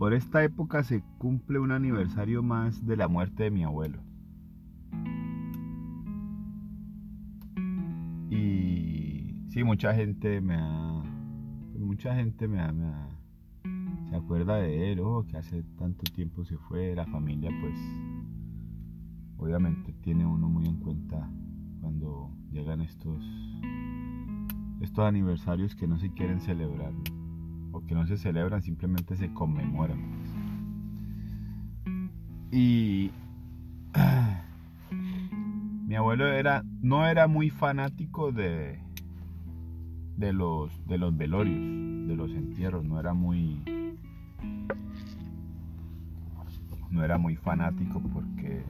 por esta época se cumple un aniversario más de la muerte de mi abuelo. Y sí, mucha gente me ha. Pues mucha gente me ha, se acuerda de él, oh, que hace tanto tiempo se fue, la familia, pues. Obviamente tiene uno muy en cuenta cuando llegan estos estos aniversarios que no se quieren celebrar no se celebran, simplemente se conmemoran. Y mi abuelo era no era muy fanático de de los de los velorios, de los entierros, no era muy no era muy fanático porque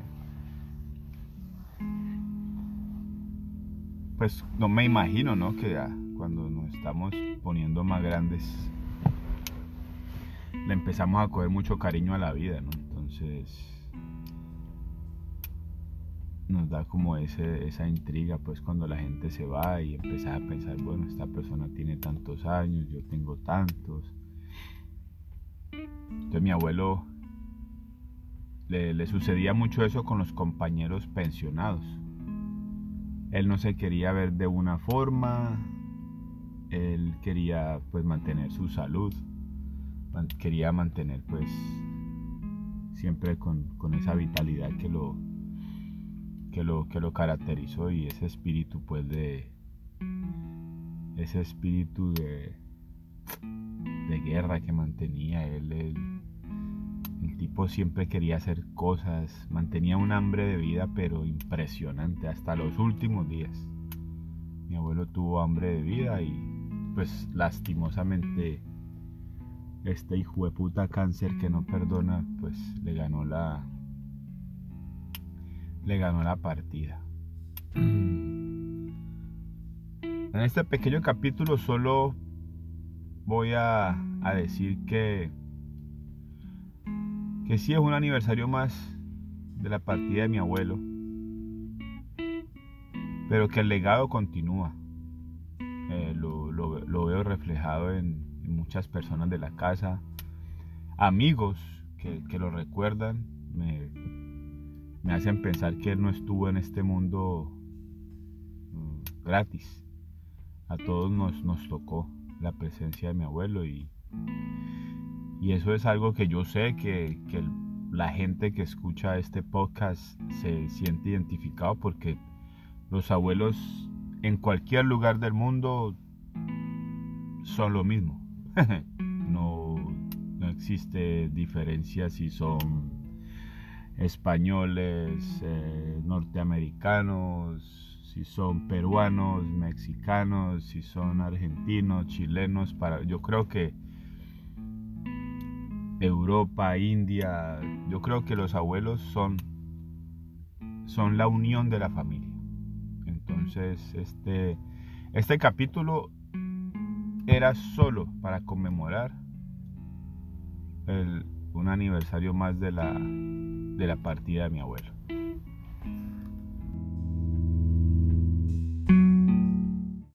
pues no me imagino, ¿no? Que cuando nos estamos poniendo más grandes, le empezamos a coger mucho cariño a la vida, ¿no? Entonces nos da como ese, esa intriga, pues cuando la gente se va y empieza a pensar, bueno, esta persona tiene tantos años, yo tengo tantos. Entonces mi abuelo le, le sucedía mucho eso con los compañeros pensionados él no se quería ver de una forma, él quería pues mantener su salud, quería mantener pues siempre con, esa vitalidad que lo, que lo, que lo caracterizó y ese espíritu pues de ese espíritu de, de guerra que mantenía él, él el tipo siempre quería hacer cosas, mantenía un hambre de vida pero impresionante hasta los últimos días. Mi abuelo tuvo hambre de vida y pues lastimosamente este hijo de puta cáncer que no perdona pues le ganó la le ganó la partida. En este pequeño capítulo solo voy a, a decir que que sí es un aniversario más de la partida de mi abuelo, pero que el legado continúa. Eh, lo, veo reflejado en, muchas personas de la casa, amigos que, lo recuerdan, me, hacen pensar que él no estuvo en este mundo mm, gratis. A todos nos, nos tocó la presencia de mi abuelo y, y eso es algo que yo sé que, la gente que escucha este podcast se siente identificado porque los abuelos en cualquier lugar del mundo son lo mismo. no, no existe diferencia si son españoles, eh, norteamericanos, si son peruanos, mexicanos, si son argentinos, chilenos. Para, yo creo que Europa, India. Yo creo que los abuelos son, son la unión de la familia. Entonces, este, este capítulo era solo para conmemorar un aniversario más de la, de la partida de mi abuelo.